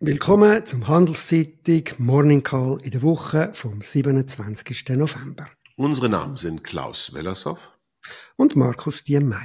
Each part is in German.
Willkommen zum Handelszeitung Morning Call in der Woche vom 27. November. Unsere Namen sind Klaus Wellershoff und Markus Diemeyer.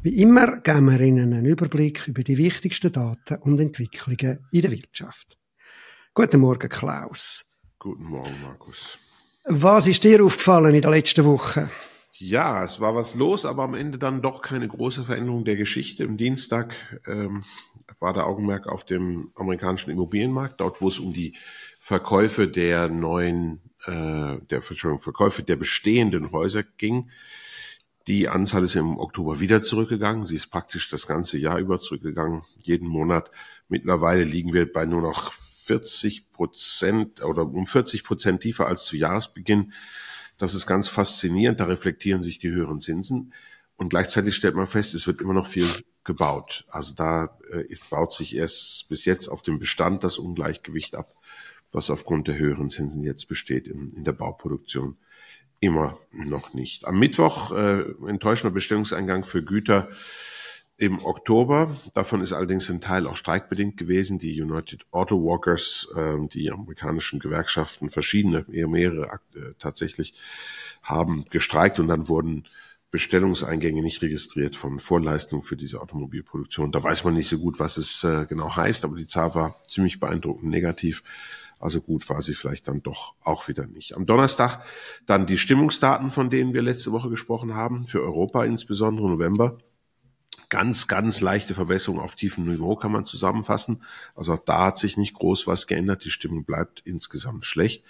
Wie immer geben wir Ihnen einen Überblick über die wichtigsten Daten und Entwicklungen in der Wirtschaft. Guten Morgen, Klaus. Guten Morgen, Markus. Was ist dir aufgefallen in der letzten Woche? Ja, es war was los, aber am Ende dann doch keine große Veränderung der Geschichte. Am Dienstag ähm, war der Augenmerk auf dem amerikanischen Immobilienmarkt, dort wo es um die Verkäufe der neuen, äh, der Entschuldigung, Verkäufe der bestehenden Häuser ging. Die Anzahl ist im Oktober wieder zurückgegangen. Sie ist praktisch das ganze Jahr über zurückgegangen, jeden Monat. Mittlerweile liegen wir bei nur noch 40 Prozent oder um 40 Prozent tiefer als zu Jahresbeginn. Das ist ganz faszinierend. Da reflektieren sich die höheren Zinsen. Und gleichzeitig stellt man fest, es wird immer noch viel gebaut. Also da äh, baut sich erst bis jetzt auf dem Bestand das Ungleichgewicht ab, was aufgrund der höheren Zinsen jetzt besteht in, in der Bauproduktion. Immer noch nicht. Am Mittwoch äh, enttäuschender Bestellungseingang für Güter im Oktober. Davon ist allerdings ein Teil auch streikbedingt gewesen. Die United Auto Workers, äh, die amerikanischen Gewerkschaften, verschiedene, eher mehrere äh, tatsächlich, haben gestreikt und dann wurden Bestellungseingänge nicht registriert von Vorleistungen für diese Automobilproduktion. Da weiß man nicht so gut, was es äh, genau heißt, aber die Zahl war ziemlich beeindruckend negativ. Also gut war sie vielleicht dann doch auch wieder nicht. Am Donnerstag dann die Stimmungsdaten, von denen wir letzte Woche gesprochen haben, für Europa insbesondere November ganz, ganz leichte Verbesserung auf tiefem Niveau kann man zusammenfassen. Also auch da hat sich nicht groß was geändert. Die Stimmung bleibt insgesamt schlecht.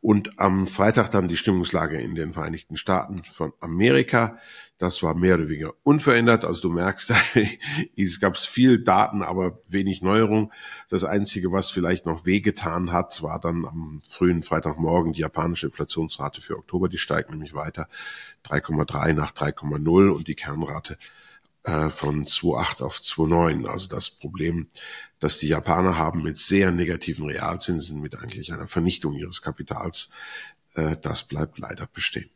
Und am Freitag dann die Stimmungslage in den Vereinigten Staaten von Amerika. Das war mehr oder weniger unverändert. Also du merkst, es gab viel Daten, aber wenig Neuerung. Das Einzige, was vielleicht noch wehgetan hat, war dann am frühen Freitagmorgen die japanische Inflationsrate für Oktober. Die steigt nämlich weiter 3,3 nach 3,0 und die Kernrate äh, von 2,8 auf 2,9. Also das Problem, das die Japaner haben mit sehr negativen Realzinsen, mit eigentlich einer Vernichtung ihres Kapitals, äh, das bleibt leider bestehen.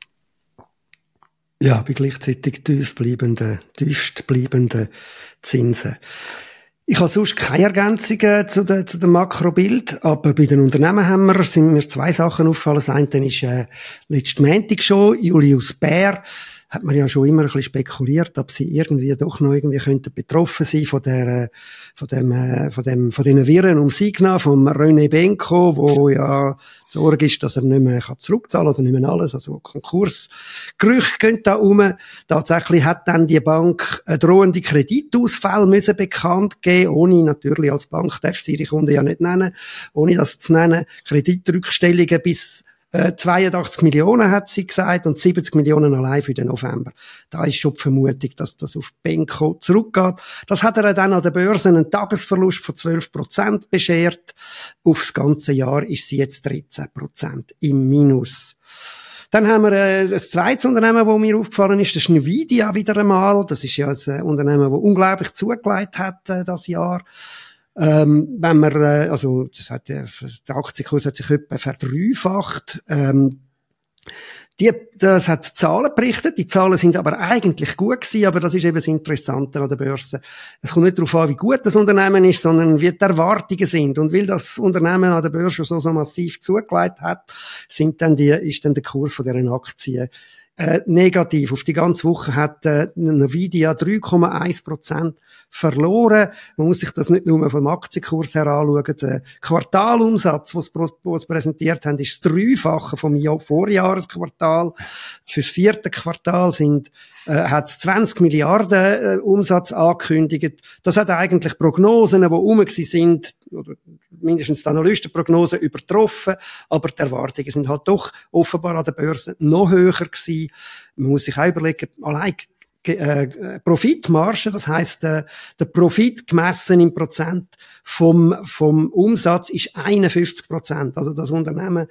Ja, bei gleichzeitig tief bleibenden, tiefst bleibenden Zinsen. Ich habe sonst keine Ergänzungen zu, dem zu dem Makrobild, aber bei den Unternehmen haben wir, sind mir zwei Sachen aufgefallen. Das eine ist äh, letzten Montag schon, Julius Bär, hat man ja schon immer ein bisschen spekuliert, ob sie irgendwie doch noch irgendwie könnten betroffen sein von der, von dem, äh, von dem, von den Viren um Signa, vom René Benko, wo ja die Sorge ist, dass er nicht mehr zurückzahlen kann oder nicht mehr alles, also Konkursgerüchte gehen da um. Tatsächlich hat dann die Bank drohende Kreditausfall müssen bekannt geben, ohne natürlich als Bank darf sie ihre Kunden ja nicht nennen, ohne das zu nennen, Kreditrückstellungen bis 82 äh, Millionen hat sie gesagt und 70 Millionen allein für den November. Da ist schon die Vermutung, dass das auf Benko zurückgeht. Das hat er dann an der Börse einen Tagesverlust von 12 Prozent beschert. Aufs ganze Jahr ist sie jetzt 13 Prozent im Minus. Dann haben wir äh, ein zweites Unternehmen, das mir aufgefallen ist, das ist Nvidia wieder einmal. Das ist ja ein äh, Unternehmen, das unglaublich zugelegt hat äh, das Jahr. Ähm, wenn man, äh, also das hat, der Aktienkurs hat sich etwa verdreifacht. Ähm, die, das hat Zahlen berichtet. Die Zahlen sind aber eigentlich gut gewesen, aber das ist eben das Interessante an der Börse. Es kommt nicht darauf an, wie gut das Unternehmen ist, sondern wie die Erwartungen sind. Und weil das Unternehmen an der Börse so, so massiv zugelegt hat, sind dann die, ist dann der Kurs von deren Aktien äh, negativ. Auf die ganze Woche hat äh, Nvidia 3,1 Prozent verloren. Man muss sich das nicht nur vom Aktienkurs her anschauen. Der Quartalumsatz, was sie präsentiert haben, ist das Dreifache vom Vorjahresquartal. Fürs vierte Quartal sind äh, hat 20 Milliarden äh, Umsatz angekündigt. Das hat eigentlich Prognosen, die rum sind, oder mindestens die Analystenprognosen übertroffen, aber die Erwartungen sind halt doch offenbar an der Börse noch höher gewesen. Man muss sich auch überlegen, allein äh, Profitmarge, das heißt äh, der Profit gemessen im Prozent vom vom Umsatz ist 51 Prozent. Also das Unternehmen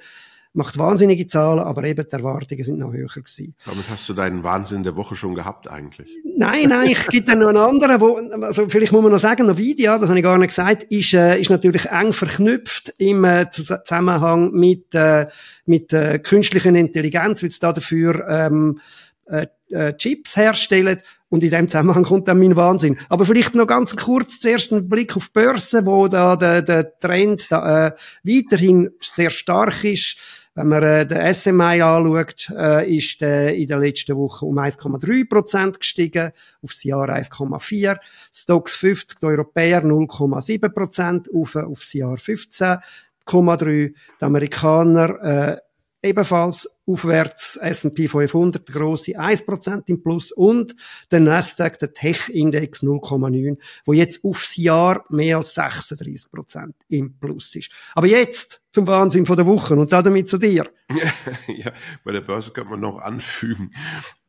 macht wahnsinnige Zahlen, aber eben die Erwartungen sind noch höher gewesen. Damit hast du deinen Wahnsinn der Woche schon gehabt eigentlich. Nein, nein, ich gibt dann noch einen anderen, wo, also vielleicht muss man noch sagen, Nvidia, das habe ich gar nicht gesagt, ist, äh, ist natürlich eng verknüpft im äh, Zusammenhang mit, äh, mit äh, künstlicher Intelligenz, weil es da dafür ähm, äh, äh, Chips herstellen. Und in dem Zusammenhang kommt dann mein Wahnsinn. Aber vielleicht noch ganz kurz zuerst ein Blick auf die Börse, wo da der, der Trend da, äh, weiterhin sehr stark ist. Wenn man äh, den SMI anschaut, äh, ist der in der letzten Woche um 1,3 Prozent gestiegen, aufs Jahr 1,4. Stocks 50, die Europäer 0,7 Prozent, auf, aufs Jahr 15,3. Die Amerikaner äh, ebenfalls aufwärts, S&P 500, der grosse 1% im Plus und der Nasdaq, der Tech-Index 0,9, wo jetzt aufs Jahr mehr als 36% im Plus ist. Aber jetzt zum Wahnsinn von der Woche und damit zu dir. ja, bei der Börse könnte man noch anfügen,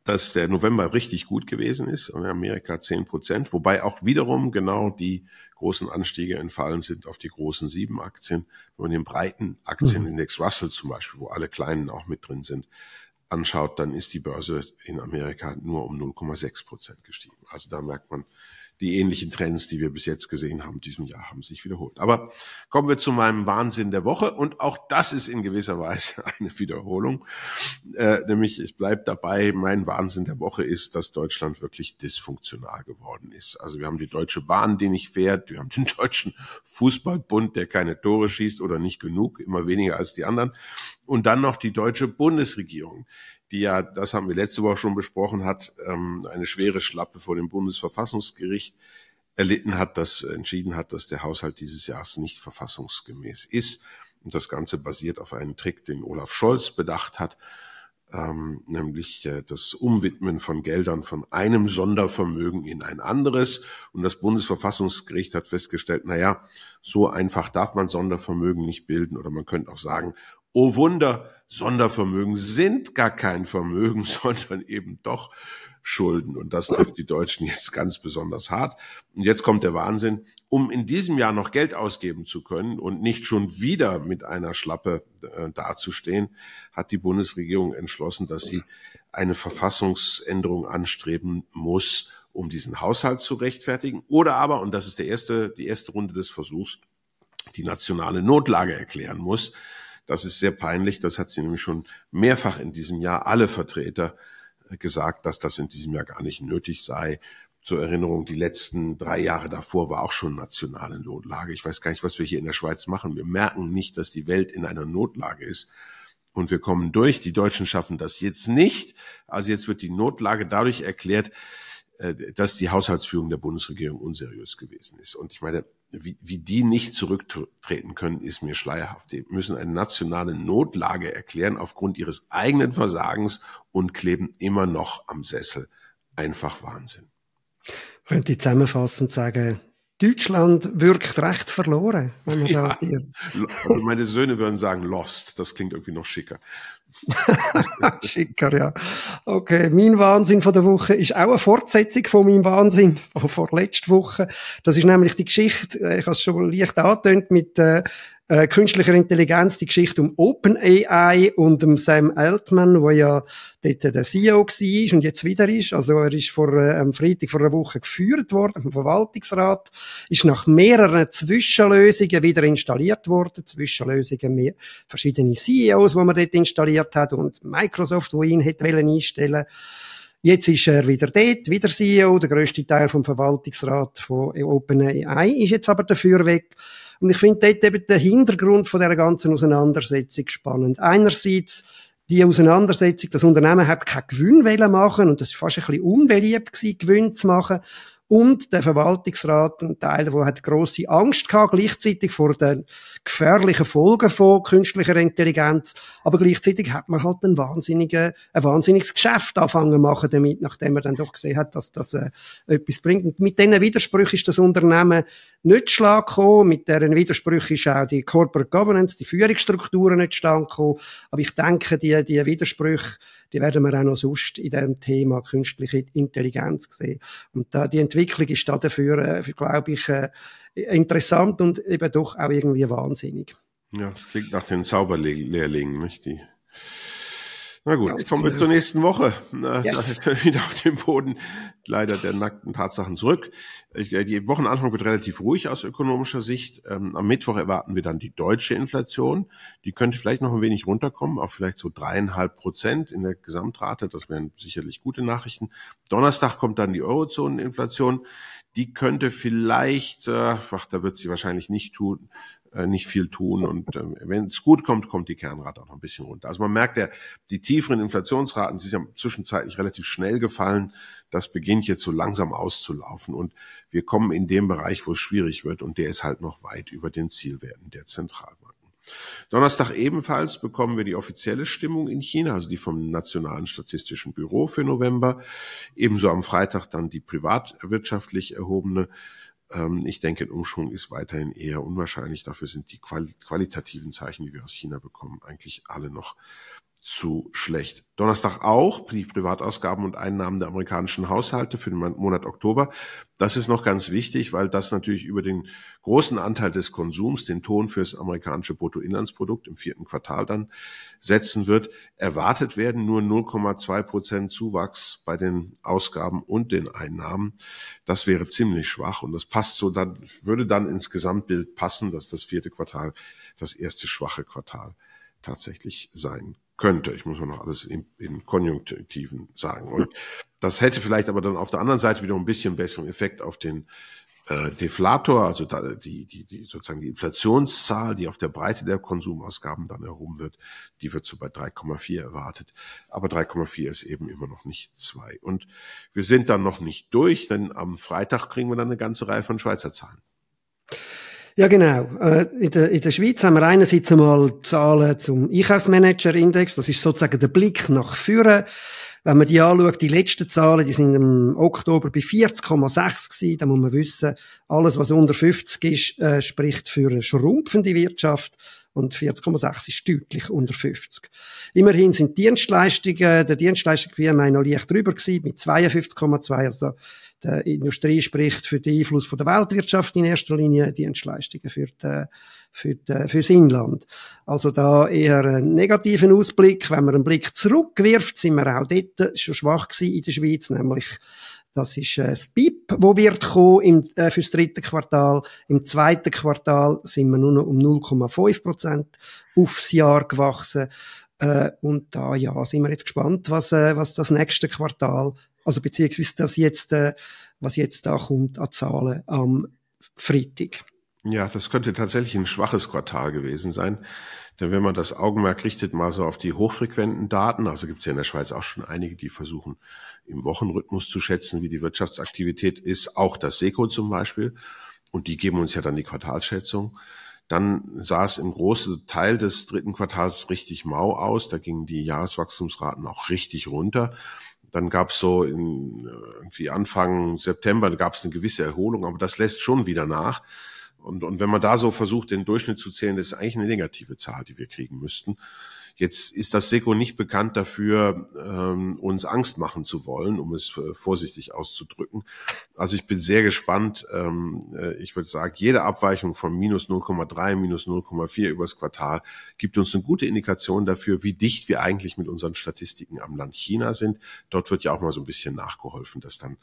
dass der November richtig gut gewesen ist, in Amerika 10 Prozent, wobei auch wiederum genau die großen Anstiege entfallen sind auf die großen sieben Aktien. Wenn man den breiten Aktienindex mhm. Russell zum Beispiel, wo alle kleinen auch mit drin sind, anschaut, dann ist die Börse in Amerika nur um 0,6 Prozent gestiegen. Also da merkt man, die ähnlichen Trends, die wir bis jetzt gesehen haben, diesem Jahr haben sich wiederholt. Aber kommen wir zu meinem Wahnsinn der Woche und auch das ist in gewisser Weise eine Wiederholung. Äh, nämlich es bleibt dabei, mein Wahnsinn der Woche ist, dass Deutschland wirklich dysfunktional geworden ist. Also wir haben die Deutsche Bahn, die nicht fährt, wir haben den Deutschen Fußballbund, der keine Tore schießt oder nicht genug, immer weniger als die anderen. Und dann noch die deutsche Bundesregierung, die ja, das haben wir letzte Woche schon besprochen, hat ähm, eine schwere Schlappe vor dem Bundesverfassungsgericht erlitten hat, das entschieden hat, dass der Haushalt dieses Jahres nicht verfassungsgemäß ist. Und das Ganze basiert auf einem Trick, den Olaf Scholz bedacht hat, ähm, nämlich äh, das Umwidmen von Geldern von einem Sondervermögen in ein anderes. Und das Bundesverfassungsgericht hat festgestellt, na ja, so einfach darf man Sondervermögen nicht bilden. Oder man könnte auch sagen, oh Wunder, Sondervermögen sind gar kein Vermögen, sondern eben doch Schulden. Und das trifft die Deutschen jetzt ganz besonders hart. Und jetzt kommt der Wahnsinn. Um in diesem Jahr noch Geld ausgeben zu können und nicht schon wieder mit einer Schlappe äh, dazustehen, hat die Bundesregierung entschlossen, dass sie eine Verfassungsänderung anstreben muss, um diesen Haushalt zu rechtfertigen. Oder aber, und das ist der erste, die erste Runde des Versuchs, die nationale Notlage erklären muss. Das ist sehr peinlich. Das hat sie nämlich schon mehrfach in diesem Jahr alle Vertreter gesagt, dass das in diesem Jahr gar nicht nötig sei. Zur Erinnerung, die letzten drei Jahre davor war auch schon nationale Notlage. Ich weiß gar nicht, was wir hier in der Schweiz machen. Wir merken nicht, dass die Welt in einer Notlage ist. Und wir kommen durch. Die Deutschen schaffen das jetzt nicht. Also jetzt wird die Notlage dadurch erklärt, äh, dass die Haushaltsführung der Bundesregierung unseriös gewesen ist. Und ich meine, wie, wie die nicht zurücktreten können, ist mir schleierhaft. Die müssen eine nationale Notlage erklären aufgrund ihres eigenen Versagens und kleben immer noch am Sessel. Einfach Wahnsinn. Könnte ich zusammenfassend sagen, Deutschland wirkt recht verloren. Wenn man ja, meine Söhne würden sagen lost. Das klingt irgendwie noch schicker. Schicker, ja. Okay, mein Wahnsinn von der Woche ist auch eine Fortsetzung von meinem Wahnsinn von, von letzter Woche. Das ist nämlich die Geschichte, äh, ich habe es schon leicht angetönt, mit äh, äh, künstlicher Intelligenz, die Geschichte um OpenAI und um Sam Altman, wo ja dort der CEO war und jetzt wieder ist. Also er ist vor äh, am Freitag vor einer Woche geführt worden vom Verwaltungsrat, ist nach mehreren Zwischenlösungen wieder installiert worden. Zwischenlösungen mehr verschiedene CEOs, die man dort installiert hat und Microsoft, wo ihn hätte einstellen Jetzt ist er wieder dort, wieder CEO. Der grösste Teil vom Verwaltungsrat von OpenAI ist jetzt aber dafür weg. Und ich finde dort eben den Hintergrund von dieser ganzen Auseinandersetzung spannend. Einerseits die Auseinandersetzung, das Unternehmen hat keinen Gewinn machen und das war fast ein bisschen unbeliebt gewesen, Gewinn zu machen. Und der Verwaltungsrat, ein Teil davon, hat grosse Angst gehabt, gleichzeitig vor den gefährlichen Folgen von künstlicher Intelligenz. Aber gleichzeitig hat man halt ein wahnsinniges, ein wahnsinniges Geschäft anfangen machen damit, nachdem man dann doch gesehen hat, dass das äh, etwas bringt. Und mit diesen Widersprüchen ist das Unternehmen nicht schlag gekommen. Mit deren Widersprüchen ist auch die Corporate Governance, die Führungsstrukturen nicht stand gekommen. Aber ich denke, die, die Widersprüche, die werden wir auch noch sonst in dem Thema künstliche Intelligenz sehen. Und da, die Entwicklung ist da dafür, äh, glaube ich, äh, interessant und eben doch auch irgendwie wahnsinnig. Ja, das klingt nach den Zauberlehrlingen, nicht? Die Na gut, jetzt kommen wir zur nächsten Woche. Yes. wieder auf dem Boden leider der nackten Tatsachen zurück. Äh, die Wochenanfang wird relativ ruhig aus ökonomischer Sicht. Ähm, am Mittwoch erwarten wir dann die deutsche Inflation. Die könnte vielleicht noch ein wenig runterkommen, auf vielleicht so dreieinhalb Prozent in der Gesamtrate. Das wären sicherlich gute Nachrichten. Donnerstag kommt dann die Eurozoneninflation. Die könnte vielleicht, äh, ach, da wird sie wahrscheinlich nicht tun, äh, nicht viel tun. Und äh, wenn es gut kommt, kommt die Kernrate auch noch ein bisschen runter. Also man merkt ja, die tieferen Inflationsraten, die sind ja zwischenzeitlich relativ schnell gefallen. Das beginnt jetzt so langsam auszulaufen. Und wir kommen in dem Bereich, wo es schwierig wird. Und der ist halt noch weit über den Zielwerten der Zentralbanken. Donnerstag ebenfalls bekommen wir die offizielle Stimmung in China, also die vom Nationalen Statistischen Büro für November. Ebenso am Freitag dann die privatwirtschaftlich erhobene ähm, ich denke, ein Umschwung ist weiterhin eher unwahrscheinlich. Dafür sind die qualitativen Zeichen, die wir aus China bekommen, eigentlich alle noch zu schlecht. Donnerstag auch die Privatausgaben und Einnahmen der amerikanischen Haushalte für den Monat Oktober. Das ist noch ganz wichtig, weil das natürlich über den großen Anteil des Konsums, den Ton fürs amerikanische Bruttoinlandsprodukt im vierten Quartal dann setzen wird. Erwartet werden nur 0,2 Prozent Zuwachs bei den Ausgaben und den Einnahmen. Das wäre ziemlich schwach und das passt so dann, würde dann ins Gesamtbild passen, dass das vierte Quartal das erste schwache Quartal tatsächlich sein könnte. Ich muss noch alles in, in Konjunktiven sagen. Und das hätte vielleicht aber dann auf der anderen Seite wieder ein bisschen besseren Effekt auf den äh, Deflator, also da, die, die, die sozusagen die Inflationszahl, die auf der Breite der Konsumausgaben dann erhoben wird, die wird so bei 3,4 erwartet. Aber 3,4 ist eben immer noch nicht zwei. Und wir sind dann noch nicht durch, denn am Freitag kriegen wir dann eine ganze Reihe von Schweizer Zahlen. Ja, genau. Äh, in der, in der Schweiz haben wir einerseits einmal Zahlen zum Einkaufsmanager-Index. Das ist sozusagen der Blick nach vorne. Wenn man die anschaut, die letzten Zahlen, die sind im Oktober bei 40,6 gewesen. Da muss man wissen, alles, was unter 50 ist, äh, spricht für eine schrumpfende Wirtschaft und 40,6 ist deutlich unter 50. Immerhin sind Dienstleistungen, der Dienstleistung PMI noch leicht drüber gewesen, mit 52,2. Also der Industrie spricht für den Einfluss von der Weltwirtschaft in erster Linie, Dienstleistungen für, die, für die, fürs Inland. Also da eher einen negativen Ausblick. Wenn man einen Blick zurückwirft, sind wir auch dort schon schwach gewesen in der Schweiz, nämlich das ist äh, das BIP, wo wird kommen im, äh, fürs dritte Quartal. Im zweiten Quartal sind wir nur noch um 0,5 Prozent aufs Jahr gewachsen. Äh, und da ja, sind wir jetzt gespannt, was, äh, was das nächste Quartal, also beziehungsweise das jetzt, äh, was jetzt da kommt an Zahlen am Freitag. Ja, das könnte tatsächlich ein schwaches Quartal gewesen sein. Denn wenn man das Augenmerk richtet mal so auf die hochfrequenten Daten, also gibt es ja in der Schweiz auch schon einige, die versuchen im Wochenrhythmus zu schätzen, wie die Wirtschaftsaktivität ist, auch das SECO zum Beispiel, und die geben uns ja dann die Quartalschätzung. Dann sah es im großen Teil des dritten Quartals richtig mau aus. Da gingen die Jahreswachstumsraten auch richtig runter. Dann gab es so in, irgendwie Anfang September gab es eine gewisse Erholung, aber das lässt schon wieder nach. Und, und wenn man da so versucht, den Durchschnitt zu zählen, das ist eigentlich eine negative Zahl, die wir kriegen müssten. Jetzt ist das SECO nicht bekannt dafür, ähm, uns Angst machen zu wollen, um es äh, vorsichtig auszudrücken. Also ich bin sehr gespannt. Ähm, äh, ich würde sagen, jede Abweichung von minus 0,3, minus 0,4 übers Quartal gibt uns eine gute Indikation dafür, wie dicht wir eigentlich mit unseren Statistiken am Land China sind. Dort wird ja auch mal so ein bisschen nachgeholfen, dass dann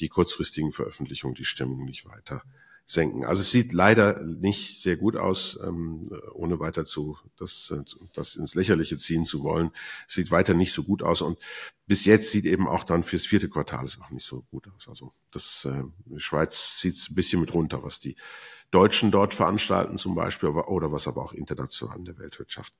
die kurzfristigen Veröffentlichungen die Stimmung nicht weiter senken. Also es sieht leider nicht sehr gut aus, ähm, ohne weiter zu das, das ins Lächerliche ziehen zu wollen. Es sieht weiter nicht so gut aus und bis jetzt sieht eben auch dann fürs vierte Quartal es auch nicht so gut aus. Also das äh, Schweiz zieht ein bisschen mit runter, was die Deutschen dort veranstalten zum Beispiel oder was aber auch international in der Weltwirtschaft.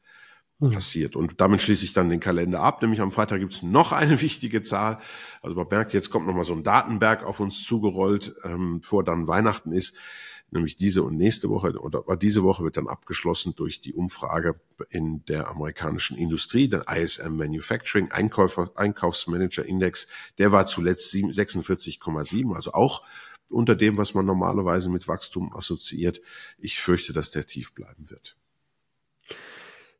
Passiert. Und damit schließe ich dann den Kalender ab. Nämlich am Freitag gibt es noch eine wichtige Zahl. Also man merkt, jetzt kommt nochmal so ein Datenberg auf uns zugerollt, ähm, vor dann Weihnachten ist. Nämlich diese und nächste Woche oder diese Woche wird dann abgeschlossen durch die Umfrage in der amerikanischen Industrie, der ISM Manufacturing Einkäufer, Einkaufsmanager Index. Der war zuletzt 46,7, also auch unter dem, was man normalerweise mit Wachstum assoziiert. Ich fürchte, dass der tief bleiben wird.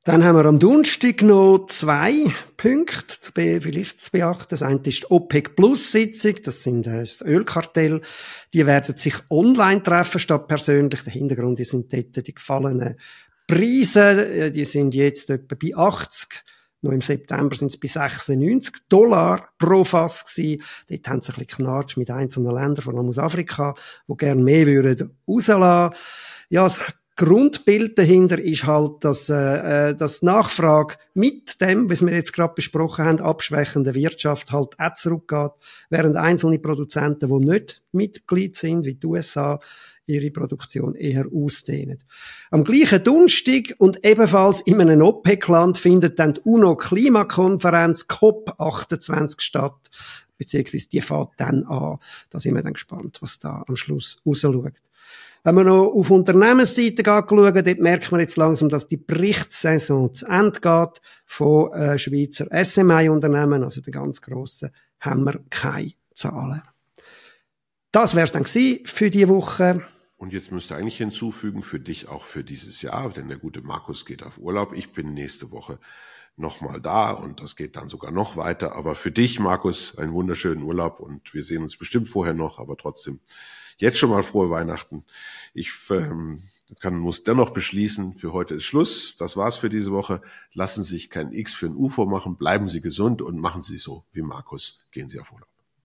Dann haben wir am Donnerstag noch zwei Punkte zu be vielleicht zu beachten. Das eine ist die OPEC Plus Sitzung. Das sind äh, das Ölkartell. Die werden sich online treffen statt persönlich. Der Hintergrund die sind dort die gefallenen Preise. Äh, die sind jetzt etwa bei 80 Noch im September sind es bei 96 Dollar pro Fass gewesen. Dort haben sie ein bisschen knatscht mit einzelnen Ländern, vor allem aus Afrika, die gerne mehr würden rauslassen. Ja, das Grundbild dahinter ist halt, dass, äh, äh dass Nachfrage mit dem, was wir jetzt gerade besprochen haben, abschwächende Wirtschaft halt auch zurückgeht, während einzelne Produzenten, die nicht Mitglied sind, wie die USA, ihre Produktion eher ausdehnen. Am gleichen Dunstig und ebenfalls in einem OPEC-Land findet dann die UNO-Klimakonferenz COP28 statt, beziehungsweise die fährt dann an. Da sind wir dann gespannt, was da am Schluss rausschaut. Wenn man noch auf Unternehmensseite schaut, dort merkt man jetzt langsam, dass die Berichtssaison zu Ende geht von äh, Schweizer SMI-Unternehmen, also den ganz grossen, haben wir keine Zahlen. Das wäre es dann für diese Woche. Und jetzt müsste eigentlich hinzufügen, für dich auch für dieses Jahr, denn der gute Markus geht auf Urlaub. Ich bin nächste Woche nochmal da und das geht dann sogar noch weiter. Aber für dich, Markus, einen wunderschönen Urlaub und wir sehen uns bestimmt vorher noch, aber trotzdem jetzt schon mal frohe Weihnachten. Ich ähm, kann, muss dennoch beschließen, für heute ist Schluss. Das war's für diese Woche. Lassen Sie sich kein X für ein UFO machen, bleiben Sie gesund und machen Sie so wie Markus. Gehen Sie auf Urlaub.